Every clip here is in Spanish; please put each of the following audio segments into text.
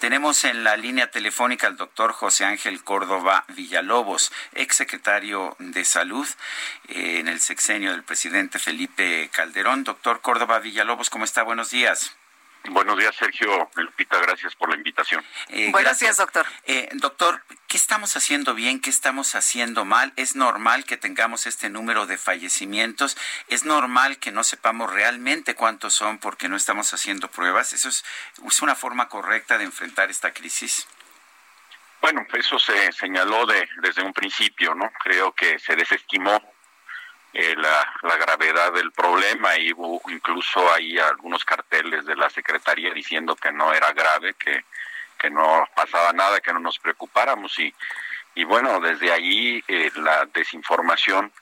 Tenemos en la línea telefónica al doctor José Ángel Córdoba Villalobos, exsecretario de Salud eh, en el sexenio del presidente Felipe Calderón. Doctor Córdoba Villalobos, ¿cómo está? Buenos días. Buenos días, Sergio. Lupita, gracias por la invitación. Eh, Buenos gracias. días, doctor. Eh, doctor, ¿qué estamos haciendo bien? ¿Qué estamos haciendo mal? ¿Es normal que tengamos este número de fallecimientos? ¿Es normal que no sepamos realmente cuántos son porque no estamos haciendo pruebas? ¿Eso es, una forma correcta de enfrentar esta crisis? Bueno, eso se señaló de, desde un principio, ¿no? Creo que se desestimó eh, la, gravedad del problema y incluso ahí algunos carteles de la Secretaría diciendo que no era grave, que, que no pasaba nada, que no nos preocupáramos y, y bueno, desde ahí eh, la desinformación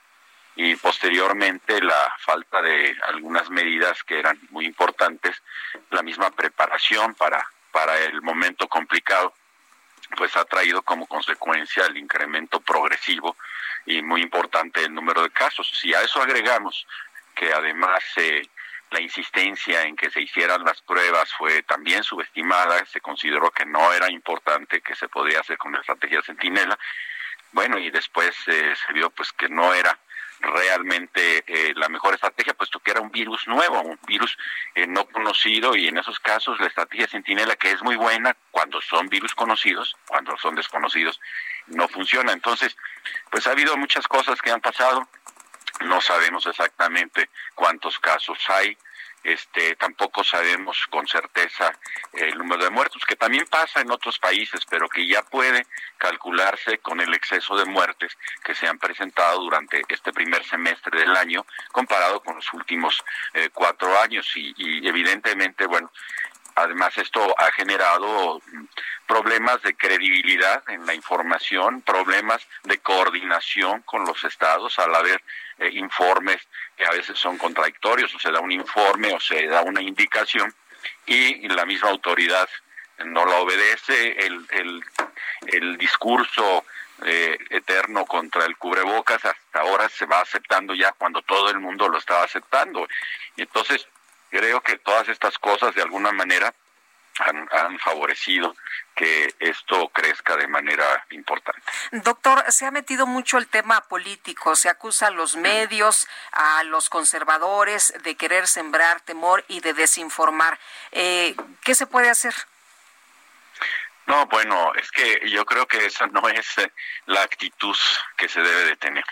y posteriormente la falta de algunas medidas que eran muy importantes, la misma preparación para, para el momento complicado, pues ha traído como consecuencia el incremento progresivo y muy importante el número de casos. Si a eso agregamos que además eh, la insistencia en que se hicieran las pruebas fue también subestimada, se consideró que no era importante, que se podía hacer con la estrategia Centinela, bueno, y después eh, se vio pues que no era realmente eh, la mejor estrategia, puesto que era un virus nuevo, un virus eh, no conocido y en esos casos la estrategia Centinela, que es muy buena cuando son virus conocidos, cuando son desconocidos, no funciona. Entonces, pues ha habido muchas cosas que han pasado, no sabemos exactamente cuántos casos hay, este tampoco sabemos con certeza el número de muertos, que también pasa en otros países, pero que ya puede calcularse con el exceso de muertes que se han presentado durante este primer semestre del año comparado con los últimos eh, cuatro años. Y, y evidentemente, bueno, Además, esto ha generado problemas de credibilidad en la información, problemas de coordinación con los estados al haber eh, informes que a veces son contradictorios, o se da un informe o se da una indicación y la misma autoridad no la obedece, el, el, el discurso eh, eterno contra el cubrebocas hasta ahora se va aceptando ya cuando todo el mundo lo estaba aceptando. Entonces creo que todas estas cosas de alguna manera han, han, favorecido que esto crezca de manera importante. Doctor, se ha metido mucho el tema político, se acusa a los medios, a los conservadores de querer sembrar temor y de desinformar. Eh, ¿Qué se puede hacer? No, bueno, es que yo creo que esa no es eh, la actitud que se debe de tener.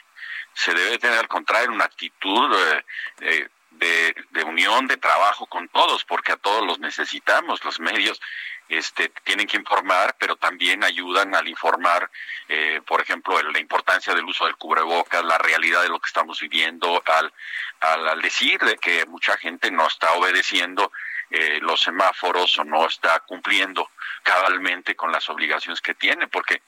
Se debe de tener al contrario una actitud eh, eh, de, de, unión, de trabajo con todos, porque a todos los necesitamos. Los medios este, tienen que informar, pero también ayudan al informar, eh, por ejemplo, la importancia del uso del cubrebocas, la realidad de lo que estamos viviendo, al, al, decir de que mucha gente no está obedeciendo eh, los semáforos o no está cumpliendo cabalmente con las obligaciones que tiene, porque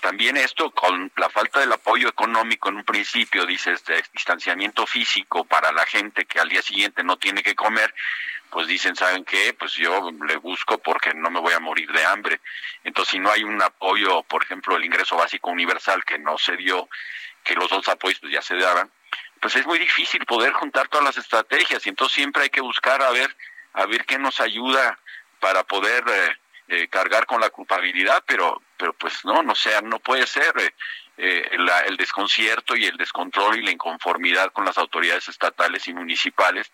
también esto con la falta del apoyo económico en un principio, dice este distanciamiento físico para la gente que al día siguiente no tiene que comer, pues dicen, ¿saben qué? Pues yo le busco porque no me voy a morir de hambre. Entonces, si no hay un apoyo, por ejemplo, el ingreso básico universal que no se dio, que los dos apoyos pues, ya se daban, pues es muy difícil poder juntar todas las estrategias y entonces siempre hay que buscar a ver a ver qué nos ayuda para poder eh, eh, cargar con la culpabilidad, pero, pero pues no, no sea, no puede ser eh, eh, la, el desconcierto y el descontrol y la inconformidad con las autoridades estatales y municipales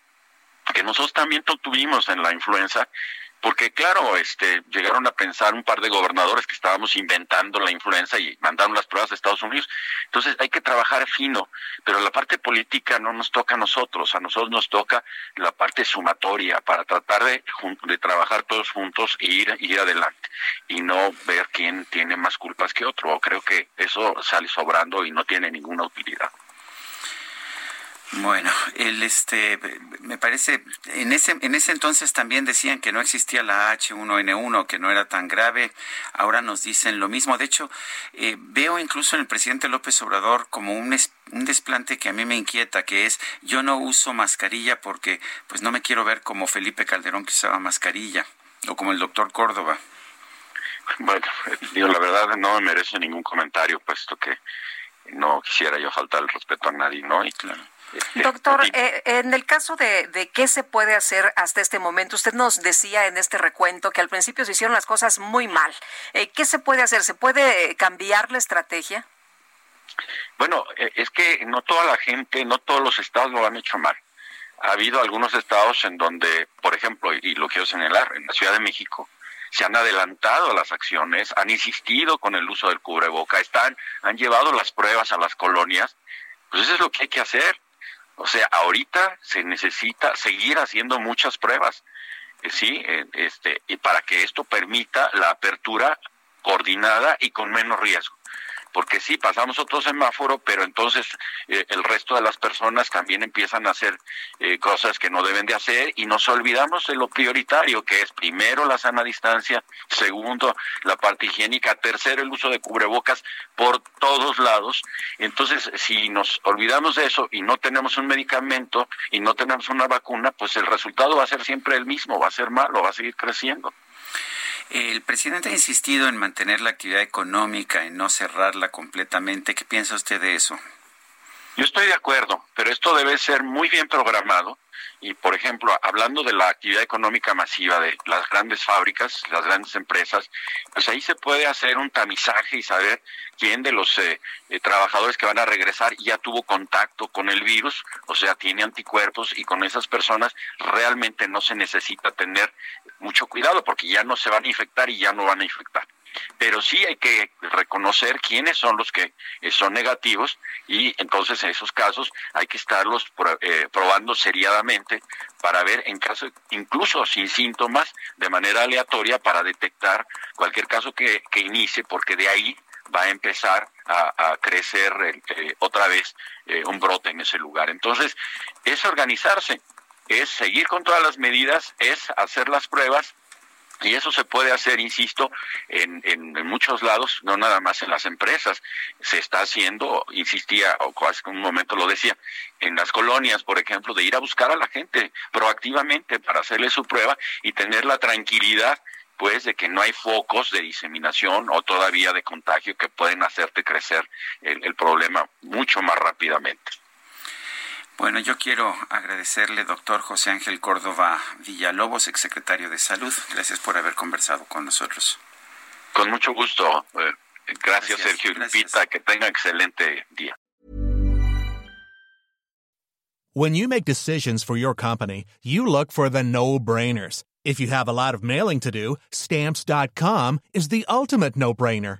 que nosotros también tuvimos en la influenza porque claro, este, llegaron a pensar un par de gobernadores que estábamos inventando la influenza y mandaron las pruebas a Estados Unidos. Entonces hay que trabajar fino, pero la parte política no nos toca a nosotros, a nosotros nos toca la parte sumatoria para tratar de, de trabajar todos juntos e ir, ir adelante y no ver quién tiene más culpas que otro. Creo que eso sale sobrando y no tiene ninguna utilidad. Bueno, el este me parece en ese en ese entonces también decían que no existía la H1N1, que no era tan grave. Ahora nos dicen lo mismo. De hecho, eh, veo incluso en el presidente López Obrador como un un desplante que a mí me inquieta, que es yo no uso mascarilla porque pues no me quiero ver como Felipe Calderón que usaba mascarilla o como el doctor Córdoba. Bueno, digo, la verdad no me merece ningún comentario, puesto que no quisiera yo faltar el respeto a nadie, ¿no? Y claro. Este, Doctor, eh, en el caso de, de, qué se puede hacer hasta este momento, usted nos decía en este recuento que al principio se hicieron las cosas muy mal. Eh, ¿Qué se puede hacer? ¿Se puede cambiar la estrategia? Bueno, eh, es que no toda la gente, no todos los estados lo han hecho mal. Ha habido algunos estados en donde, por ejemplo, y lo quiero señalar, en la Ciudad de México, se han adelantado las acciones, han insistido con el uso del cubreboca, están, han llevado las pruebas a las colonias, pues eso es lo que hay que hacer. O sea, ahorita se necesita seguir haciendo muchas pruebas, eh, sí, eh, este, y para que esto permita la apertura coordinada y con menos riesgo porque sí, pasamos otro semáforo, pero entonces eh, el resto de las personas también empiezan a hacer eh, cosas que no deben de hacer y nos olvidamos de lo prioritario, que es primero la sana distancia, segundo la parte higiénica, tercero el uso de cubrebocas por todos lados. Entonces, si nos olvidamos de eso y no tenemos un medicamento y no tenemos una vacuna, pues el resultado va a ser siempre el mismo, va a ser malo, va a seguir creciendo. El presidente ha insistido en mantener la actividad económica, en no cerrarla completamente. ¿Qué piensa usted de eso? Yo estoy de acuerdo, pero esto debe ser muy bien programado y, por ejemplo, hablando de la actividad económica masiva de las grandes fábricas, las grandes empresas, pues ahí se puede hacer un tamizaje y saber quién de los eh, eh, trabajadores que van a regresar ya tuvo contacto con el virus, o sea, tiene anticuerpos y con esas personas realmente no se necesita tener mucho cuidado porque ya no se van a infectar y ya no van a infectar pero sí hay que reconocer quiénes son los que eh, son negativos y entonces en esos casos hay que estarlos eh, probando seriadamente para ver en caso incluso sin síntomas de manera aleatoria para detectar cualquier caso que, inicie porque de ahí va a empezar a, crecer eh, otra vez un brote en ese lugar. Entonces, es organizarse, es seguir con todas las medidas, es hacer las pruebas y eso se puede hacer, insisto, en, en, muchos lados, no nada más en las empresas. Se está haciendo, insistía, o hace un momento lo decía, en las colonias, por ejemplo, de ir a buscar a la gente proactivamente para hacerle su prueba y tener la tranquilidad pues de que no hay focos de diseminación o todavía de contagio que pueden hacerte crecer el problema mucho más rápidamente. Bueno, yo quiero agradecerle, doctor José Ángel Córdoba Villalobos, exsecretario de Salud. Gracias por haber conversado con nosotros. Con mucho gusto. Eh, gracias, Sergio Lupita. Que tenga excelente día. When you make decisions for your company, you look for the no-brainers. If you have a lot of mailing to do, stamps.com is the ultimate no-brainer.